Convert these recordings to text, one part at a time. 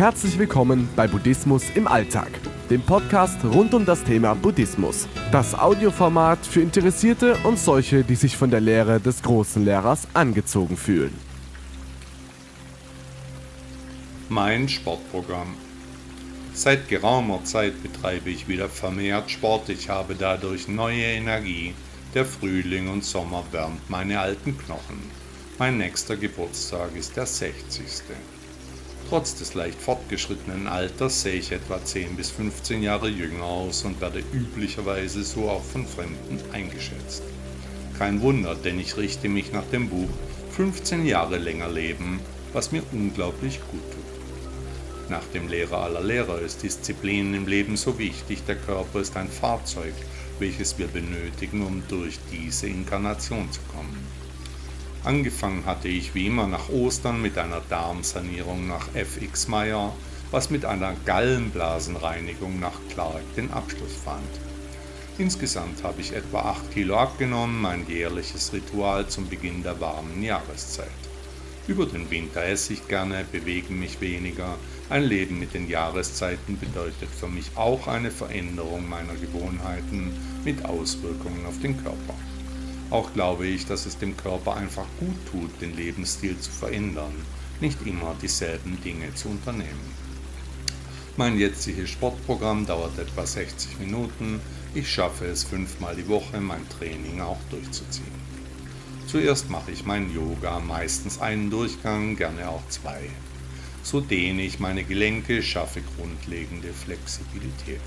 Herzlich willkommen bei Buddhismus im Alltag, dem Podcast rund um das Thema Buddhismus. Das Audioformat für Interessierte und solche, die sich von der Lehre des großen Lehrers angezogen fühlen. Mein Sportprogramm. Seit geraumer Zeit betreibe ich wieder vermehrt Sport. Ich habe dadurch neue Energie. Der Frühling und Sommer wärmt meine alten Knochen. Mein nächster Geburtstag ist der 60. Trotz des leicht fortgeschrittenen Alters sehe ich etwa 10 bis 15 Jahre jünger aus und werde üblicherweise so auch von Fremden eingeschätzt. Kein Wunder, denn ich richte mich nach dem Buch 15 Jahre länger leben, was mir unglaublich gut tut. Nach dem Lehrer aller Lehrer ist Disziplin im Leben so wichtig. Der Körper ist ein Fahrzeug, welches wir benötigen, um durch diese Inkarnation zu kommen. Angefangen hatte ich wie immer nach Ostern mit einer Darmsanierung nach FX Meyer, was mit einer Gallenblasenreinigung nach Clark den Abschluss fand. Insgesamt habe ich etwa 8 Kilo abgenommen, mein jährliches Ritual zum Beginn der warmen Jahreszeit. Über den Winter esse ich gerne, bewege mich weniger. Ein Leben mit den Jahreszeiten bedeutet für mich auch eine Veränderung meiner Gewohnheiten mit Auswirkungen auf den Körper. Auch glaube ich, dass es dem Körper einfach gut tut, den Lebensstil zu verändern, nicht immer dieselben Dinge zu unternehmen. Mein jetziges Sportprogramm dauert etwa 60 Minuten. Ich schaffe es fünfmal die Woche, mein Training auch durchzuziehen. Zuerst mache ich mein Yoga, meistens einen Durchgang, gerne auch zwei. So dehne ich meine Gelenke, schaffe grundlegende Flexibilität.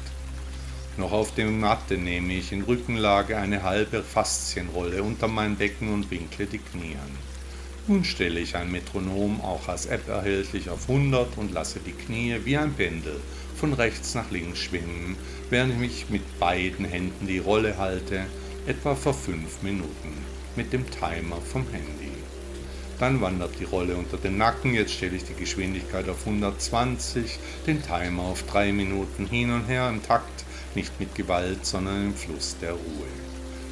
Noch auf der Matte nehme ich in Rückenlage eine halbe Faszienrolle unter mein Becken und winkle die Knie an. Nun stelle ich ein Metronom, auch als App erhältlich, auf 100 und lasse die Knie wie ein Pendel von rechts nach links schwingen, während ich mich mit beiden Händen die Rolle halte, etwa für 5 Minuten mit dem Timer vom Handy. Dann wandert die Rolle unter den Nacken, jetzt stelle ich die Geschwindigkeit auf 120, den Timer auf 3 Minuten hin und her im Takt, nicht mit Gewalt, sondern im Fluss der Ruhe.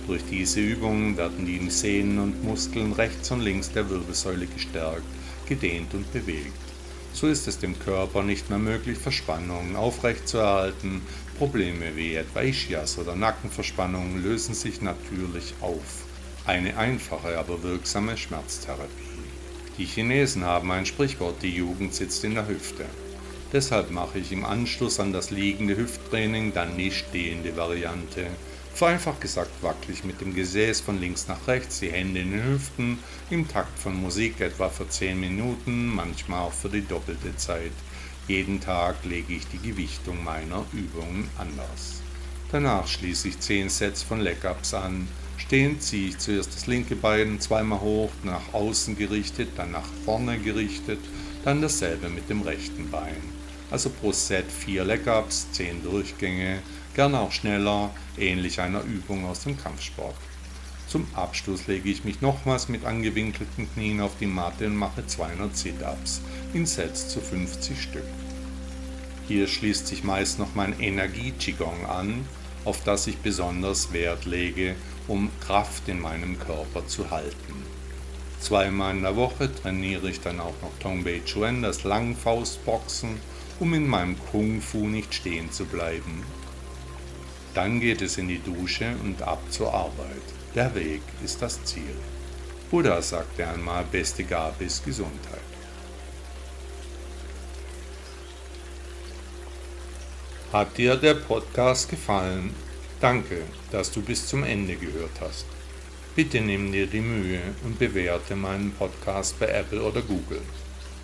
Durch diese Übungen werden die Sehnen und Muskeln rechts und links der Wirbelsäule gestärkt, gedehnt und bewegt. So ist es dem Körper nicht mehr möglich, Verspannungen aufrechtzuerhalten. Probleme wie etwa Ischias oder Nackenverspannungen lösen sich natürlich auf. Eine einfache, aber wirksame Schmerztherapie. Die Chinesen haben ein Sprichwort, die Jugend sitzt in der Hüfte. Deshalb mache ich im Anschluss an das liegende Hüfttraining dann die stehende Variante. Vereinfacht gesagt wackel ich mit dem Gesäß von links nach rechts, die Hände in den Hüften, im Takt von Musik etwa für 10 Minuten, manchmal auch für die doppelte Zeit. Jeden Tag lege ich die Gewichtung meiner Übungen anders. Danach schließe ich 10 Sets von Leg-Ups an, Stehend ziehe ich zuerst das linke Bein zweimal hoch, nach außen gerichtet, dann nach vorne gerichtet, dann dasselbe mit dem rechten Bein. Also pro Set vier Leg-Ups, zehn Durchgänge, gerne auch schneller, ähnlich einer Übung aus dem Kampfsport. Zum Abschluss lege ich mich nochmals mit angewinkelten Knien auf die Matte und mache 200 Sit-Ups in Sets zu 50 Stück. Hier schließt sich meist noch mein Energie-Qigong an, auf das ich besonders Wert lege um Kraft in meinem Körper zu halten. Zweimal in der Woche trainiere ich dann auch noch Tongbei Chuan, das Langfaustboxen, um in meinem Kung Fu nicht stehen zu bleiben. Dann geht es in die Dusche und ab zur Arbeit. Der Weg ist das Ziel. Buddha sagte einmal, beste Gabe ist Gesundheit. Hat dir der Podcast gefallen? Danke, dass du bis zum Ende gehört hast. Bitte nimm dir die Mühe und bewerte meinen Podcast bei Apple oder Google.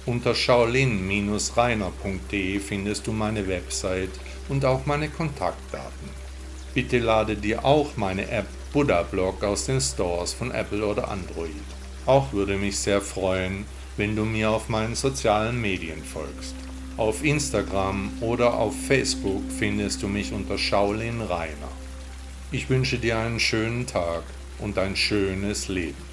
Unter shaolin-reiner.de findest du meine Website und auch meine Kontaktdaten. Bitte lade dir auch meine App Buddha Blog aus den Stores von Apple oder Android. Auch würde mich sehr freuen, wenn du mir auf meinen sozialen Medien folgst. Auf Instagram oder auf Facebook findest du mich unter Shaolin Rainer. Ich wünsche dir einen schönen Tag und ein schönes Leben.